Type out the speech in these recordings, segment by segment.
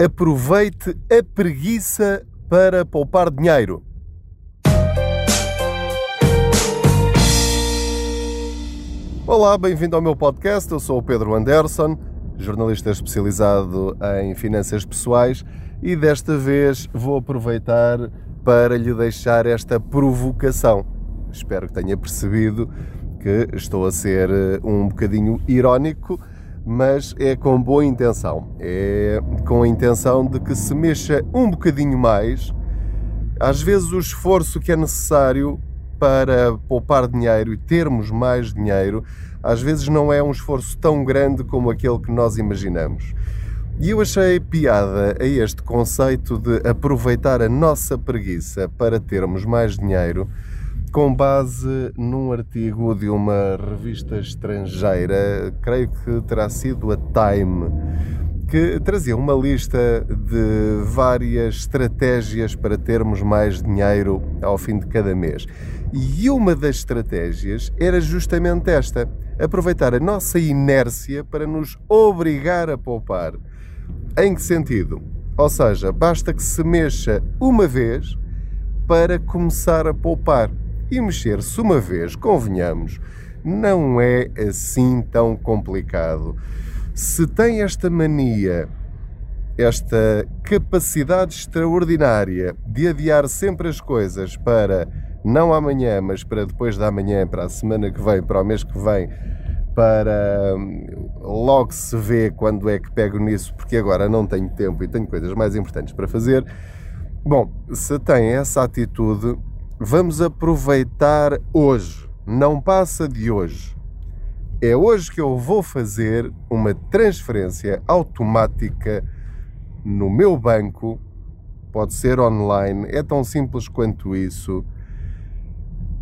Aproveite a preguiça para poupar dinheiro. Olá, bem-vindo ao meu podcast. Eu sou o Pedro Anderson, jornalista especializado em finanças pessoais e desta vez vou aproveitar para lhe deixar esta provocação. Espero que tenha percebido que estou a ser um bocadinho irónico mas é com boa intenção. É com a intenção de que se mexa um bocadinho mais. Às vezes, o esforço que é necessário para poupar dinheiro e termos mais dinheiro, às vezes não é um esforço tão grande como aquele que nós imaginamos. E eu achei piada a este conceito de aproveitar a nossa preguiça para termos mais dinheiro com base num artigo de uma revista estrangeira, creio que terá sido a Time, que trazia uma lista de várias estratégias para termos mais dinheiro ao fim de cada mês. E uma das estratégias era justamente esta: aproveitar a nossa inércia para nos obrigar a poupar. Em que sentido? Ou seja, basta que se mexa uma vez para começar a poupar. E mexer-se uma vez, convenhamos, não é assim tão complicado. Se tem esta mania, esta capacidade extraordinária de adiar sempre as coisas para não amanhã, mas para depois da manhã, para a semana que vem, para o mês que vem, para hum, logo se vê quando é que pego nisso, porque agora não tenho tempo e tenho coisas mais importantes para fazer. Bom, se tem essa atitude, vamos aproveitar hoje, não passa de hoje. É hoje que eu vou fazer uma transferência automática no meu banco, pode ser online, é tão simples quanto isso.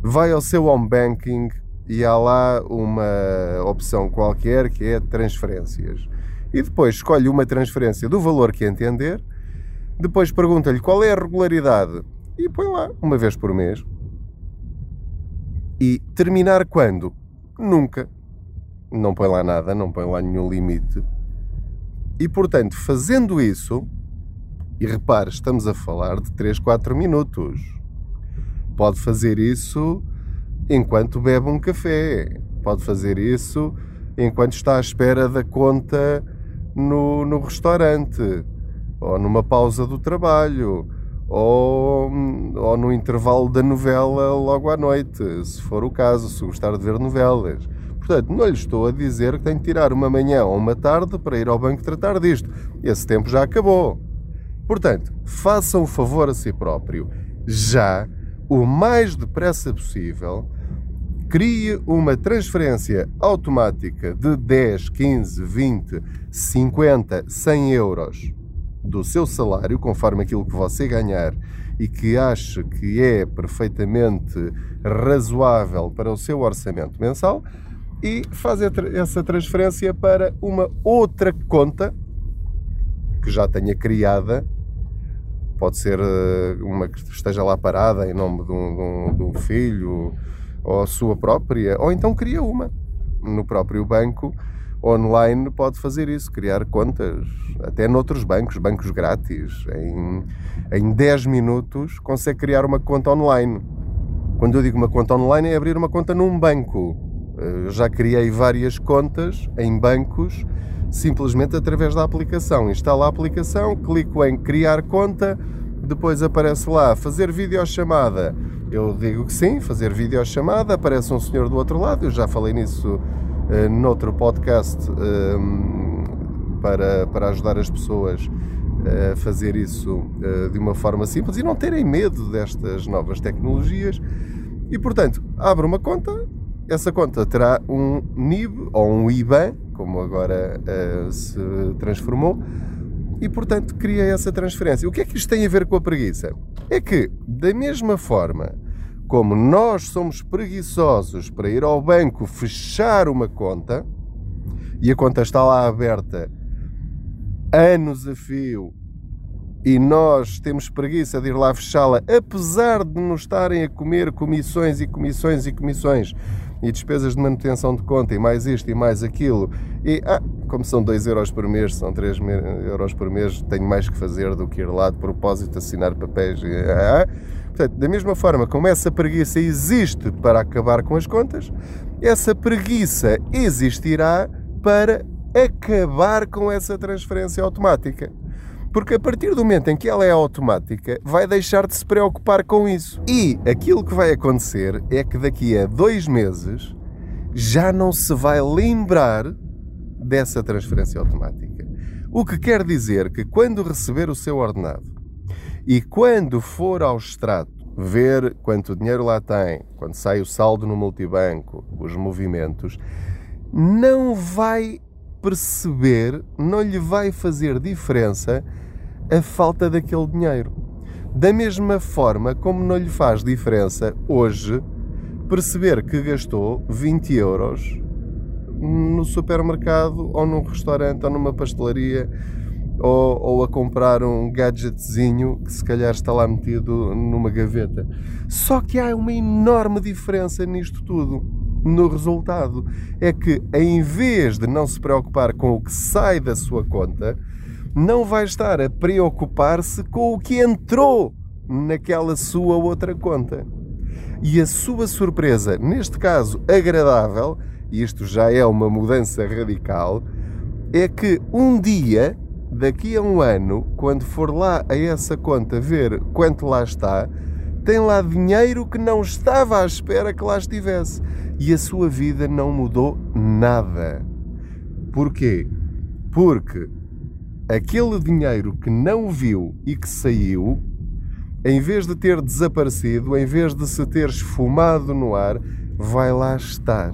Vai ao seu home banking e há lá uma opção qualquer que é transferências. E depois escolhe uma transferência do valor que entender. Depois pergunta-lhe qual é a regularidade e põe lá uma vez por mês. E terminar quando? Nunca. Não põe lá nada, não põe lá nenhum limite. E portanto, fazendo isso, e repare, estamos a falar de 3, 4 minutos. Pode fazer isso enquanto bebe um café. Pode fazer isso enquanto está à espera da conta no, no restaurante ou numa pausa do trabalho ou, ou no intervalo da novela logo à noite, se for o caso, se gostar de ver novelas. Portanto, não lhe estou a dizer que tem que tirar uma manhã ou uma tarde para ir ao banco tratar disto. Esse tempo já acabou. Portanto, faça um favor a si próprio. Já, o mais depressa possível, crie uma transferência automática de 10, 15, 20, 50, 100 euros do seu salário, conforme aquilo que você ganhar e que acha que é perfeitamente razoável para o seu orçamento mensal, e fazer essa transferência para uma outra conta que já tenha criada. Pode ser eh, uma que esteja lá parada em nome de um, de um filho ou sua própria, ou então cria uma no próprio banco online pode fazer isso, criar contas, até noutros bancos, bancos grátis. Em, em 10 minutos consegue criar uma conta online. Quando eu digo uma conta online é abrir uma conta num banco. Eu já criei várias contas em bancos simplesmente através da aplicação. Instalo a aplicação, clico em criar conta, depois aparece lá fazer videochamada. Eu digo que sim, fazer videochamada, aparece um senhor do outro lado, eu já falei nisso uh, noutro podcast uh, para, para ajudar as pessoas a fazer isso uh, de uma forma simples e não terem medo destas novas tecnologias. E portanto, abre uma conta, essa conta terá um NIB ou um IBAN, como agora se transformou, e portanto cria essa transferência. O que é que isto tem a ver com a preguiça? É que, da mesma forma como nós somos preguiçosos para ir ao banco fechar uma conta e a conta está lá aberta anos a fio e nós temos preguiça de ir lá fechá-la, apesar de nos estarem a comer comissões e comissões e comissões e despesas de manutenção de conta e mais isto e mais aquilo, e ah, como são 2 euros por mês, são 3 euros por mês, tenho mais que fazer do que ir lá de propósito assinar papéis. Ah, portanto, da mesma forma como essa preguiça existe para acabar com as contas, essa preguiça existirá para acabar com essa transferência automática. Porque a partir do momento em que ela é automática, vai deixar de se preocupar com isso. E aquilo que vai acontecer é que daqui a dois meses já não se vai lembrar dessa transferência automática. O que quer dizer que quando receber o seu ordenado e quando for ao extrato ver quanto dinheiro lá tem, quando sai o saldo no multibanco, os movimentos, não vai perceber, não lhe vai fazer diferença a falta daquele dinheiro. Da mesma forma como não lhe faz diferença hoje perceber que gastou 20 euros no supermercado ou num restaurante ou numa pastelaria ou, ou, a comprar um gadgetzinho que se calhar está lá metido numa gaveta. Só que há uma enorme diferença nisto tudo no resultado. É que, em vez de não se preocupar com o que sai da sua conta, não vai estar a preocupar-se com o que entrou naquela sua outra conta. E a sua surpresa, neste caso agradável, e isto já é uma mudança radical, é que um dia, daqui a um ano, quando for lá a essa conta ver quanto lá está, tem lá dinheiro que não estava à espera que lá estivesse. E a sua vida não mudou nada. Porquê? Porque aquele dinheiro que não viu e que saiu, em vez de ter desaparecido, em vez de se ter esfumado no ar, vai lá estar.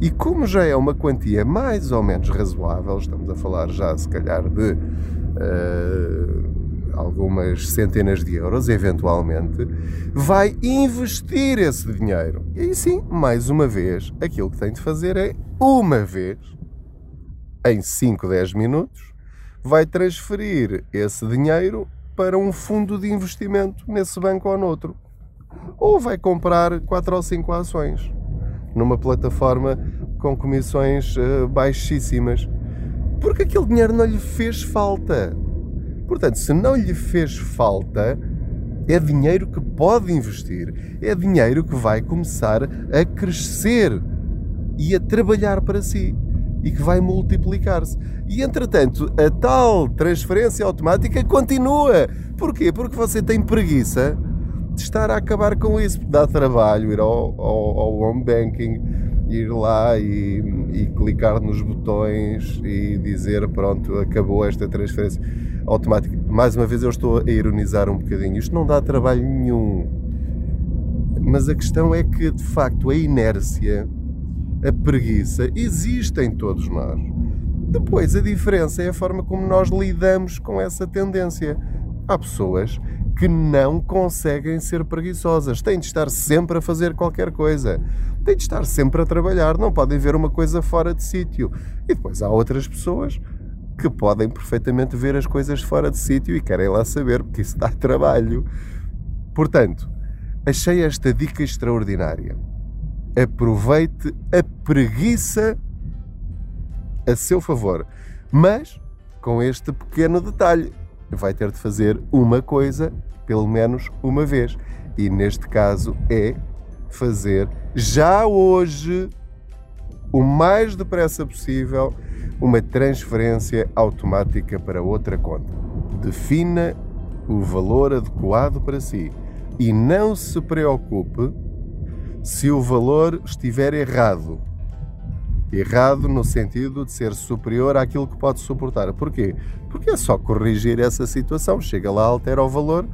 E como já é uma quantia mais ou menos razoável, estamos a falar já se calhar de uh, algumas centenas de euros, eventualmente, vai investir esse dinheiro. E aí sim, mais uma vez, aquilo que tem de fazer é, uma vez, em 5, 10 minutos, vai transferir esse dinheiro para um fundo de investimento nesse banco ou noutro. Ou vai comprar 4 ou 5 ações numa plataforma com comissões uh, baixíssimas. Porque aquele dinheiro não lhe fez falta. Portanto, se não lhe fez falta, é dinheiro que pode investir, é dinheiro que vai começar a crescer e a trabalhar para si e que vai multiplicar-se. E entretanto, a tal transferência automática continua. Porquê? Porque você tem preguiça de estar a acabar com isso. Dá trabalho ir ao, ao, ao home banking, ir lá e, e clicar nos botões e dizer: pronto, acabou esta transferência automática. Mais uma vez, eu estou a ironizar um bocadinho. Isto não dá trabalho nenhum. Mas a questão é que, de facto, a inércia, a preguiça, existe em todos nós. Depois, a diferença é a forma como nós lidamos com essa tendência. Há pessoas que não conseguem ser preguiçosas, têm de estar sempre a fazer qualquer coisa, têm de estar sempre a trabalhar, não podem ver uma coisa fora de sítio. E depois há outras pessoas que podem perfeitamente ver as coisas fora de sítio e querem lá saber, porque isso dá trabalho. Portanto, achei esta dica extraordinária. Aproveite a preguiça a seu favor, mas com este pequeno detalhe: vai ter de fazer uma coisa pelo menos uma vez. E neste caso é fazer já hoje, o mais depressa possível, uma transferência automática para outra conta. Defina o valor adequado para si e não se preocupe se o valor estiver errado. Errado no sentido de ser superior àquilo que pode suportar. Porquê? Porque é só corrigir essa situação. Chega lá, altera o valor,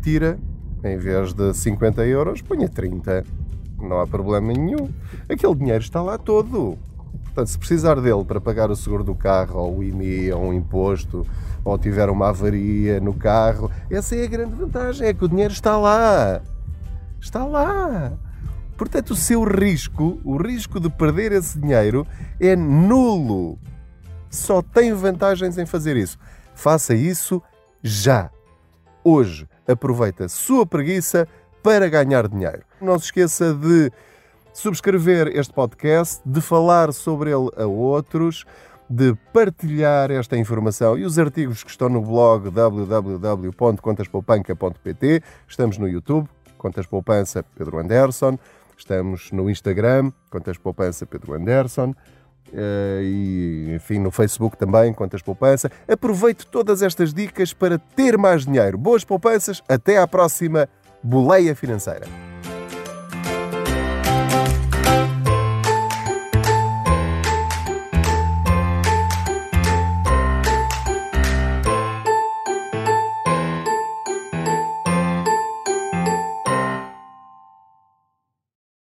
tira, em vez de 50 euros, ponha 30. Não há problema nenhum. Aquele dinheiro está lá todo. Portanto, se precisar dele para pagar o seguro do carro, ou o IMI, ou um imposto, ou tiver uma avaria no carro, essa é a grande vantagem, é que o dinheiro está lá. Está lá. Portanto, o seu risco, o risco de perder esse dinheiro, é nulo. Só tem vantagens em fazer isso. Faça isso já. Hoje, aproveita a sua preguiça para ganhar dinheiro. Não se esqueça de subscrever este podcast, de falar sobre ele a outros, de partilhar esta informação e os artigos que estão no blog www.contaspoupanca.pt. Estamos no YouTube, Contas Poupança Pedro Anderson. Estamos no Instagram, Contas Poupança Pedro Anderson. Uh, e, enfim, no Facebook também, Contas Poupança. Aproveite todas estas dicas para ter mais dinheiro. Boas poupanças, até à próxima Boleia Financeira.